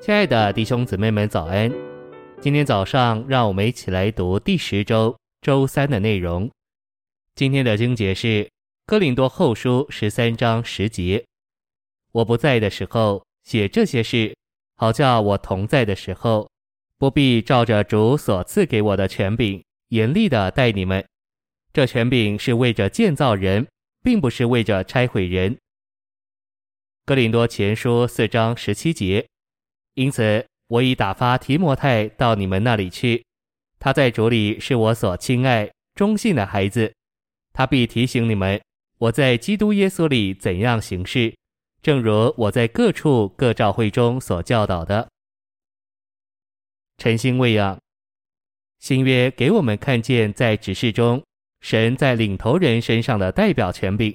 亲爱的弟兄姊妹们，早安！今天早上，让我们一起来读第十周周三的内容。今天的经节是《哥林多后书》十三章十节：“我不在的时候写这些事，好叫我同在的时候，不必照着主所赐给我的权柄，严厉的待你们。这权柄是为着建造人，并不是为着拆毁人。”《哥林多前书》四章十七节。因此，我已打发提摩太到你们那里去。他在主里是我所亲爱、忠信的孩子。他必提醒你们，我在基督耶稣里怎样行事，正如我在各处各教会中所教导的。晨星喂养，新约给我们看见，在指示中，神在领头人身上的代表权柄；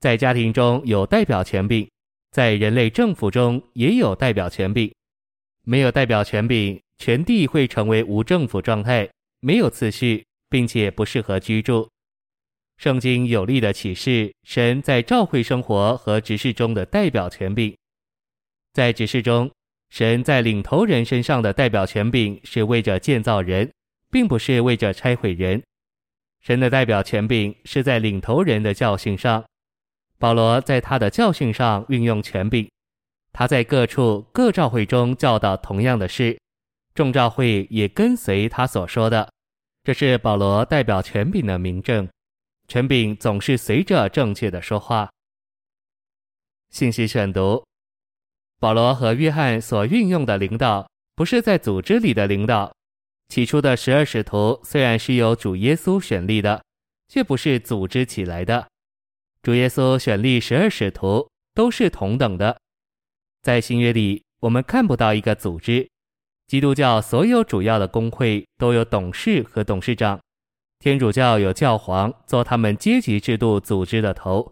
在家庭中有代表权柄。在人类政府中也有代表权柄，没有代表权柄，全地会成为无政府状态，没有次序，并且不适合居住。圣经有力的启示神在教会生活和执事中的代表权柄。在执事中，神在领头人身上的代表权柄是为着建造人，并不是为着拆毁人。神的代表权柄是在领头人的教训上。保罗在他的教训上运用权柄，他在各处各教会中教导同样的事，众教会也跟随他所说的。这是保罗代表权柄的明证。权柄总是随着正确的说话。信息选读：保罗和约翰所运用的领导，不是在组织里的领导。起初的十二使徒虽然是由主耶稣选立的，却不是组织起来的。主耶稣选立十二使徒都是同等的，在新约里我们看不到一个组织。基督教所有主要的公会都有董事和董事长，天主教有教皇做他们阶级制度组织的头，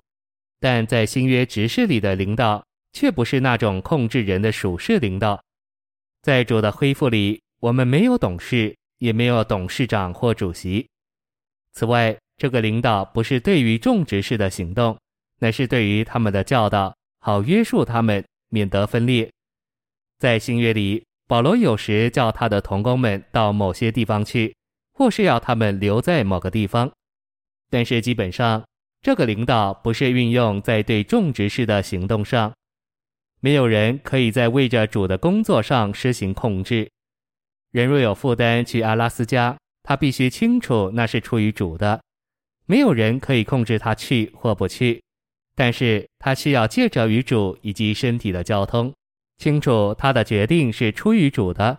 但在新约执事里的领导却不是那种控制人的属事领导。在主的恢复里，我们没有董事，也没有董事长或主席。此外，这个领导不是对于众执事的行动，乃是对于他们的教导，好约束他们，免得分裂。在新约里，保罗有时叫他的同工们到某些地方去，或是要他们留在某个地方。但是基本上，这个领导不是运用在对种植事的行动上。没有人可以在为着主的工作上施行控制。人若有负担去阿拉斯加，他必须清楚那是出于主的。没有人可以控制他去或不去，但是他需要借着与主以及身体的交通，清楚他的决定是出于主的。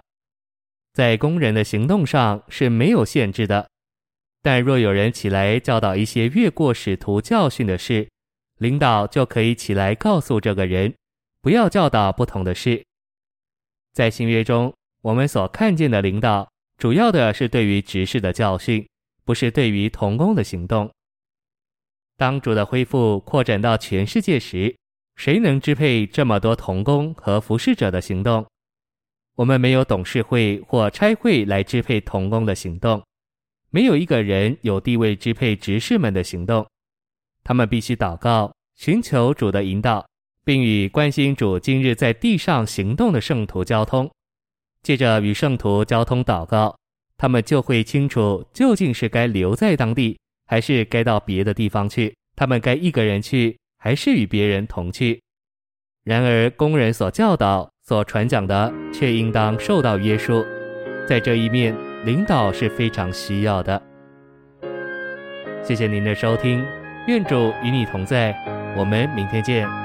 在工人的行动上是没有限制的，但若有人起来教导一些越过使徒教训的事，领导就可以起来告诉这个人，不要教导不同的事。在新约中，我们所看见的领导，主要的是对于执事的教训。不是对于童工的行动。当主的恢复扩展到全世界时，谁能支配这么多童工和服侍者的行动？我们没有董事会或差会来支配童工的行动，没有一个人有地位支配执事们的行动。他们必须祷告，寻求主的引导，并与关心主今日在地上行动的圣徒交通，借着与圣徒交通祷告。他们就会清楚究竟是该留在当地，还是该到别的地方去。他们该一个人去，还是与别人同去？然而，工人所教导、所传讲的，却应当受到约束。在这一面，领导是非常需要的。谢谢您的收听，愿主与你同在，我们明天见。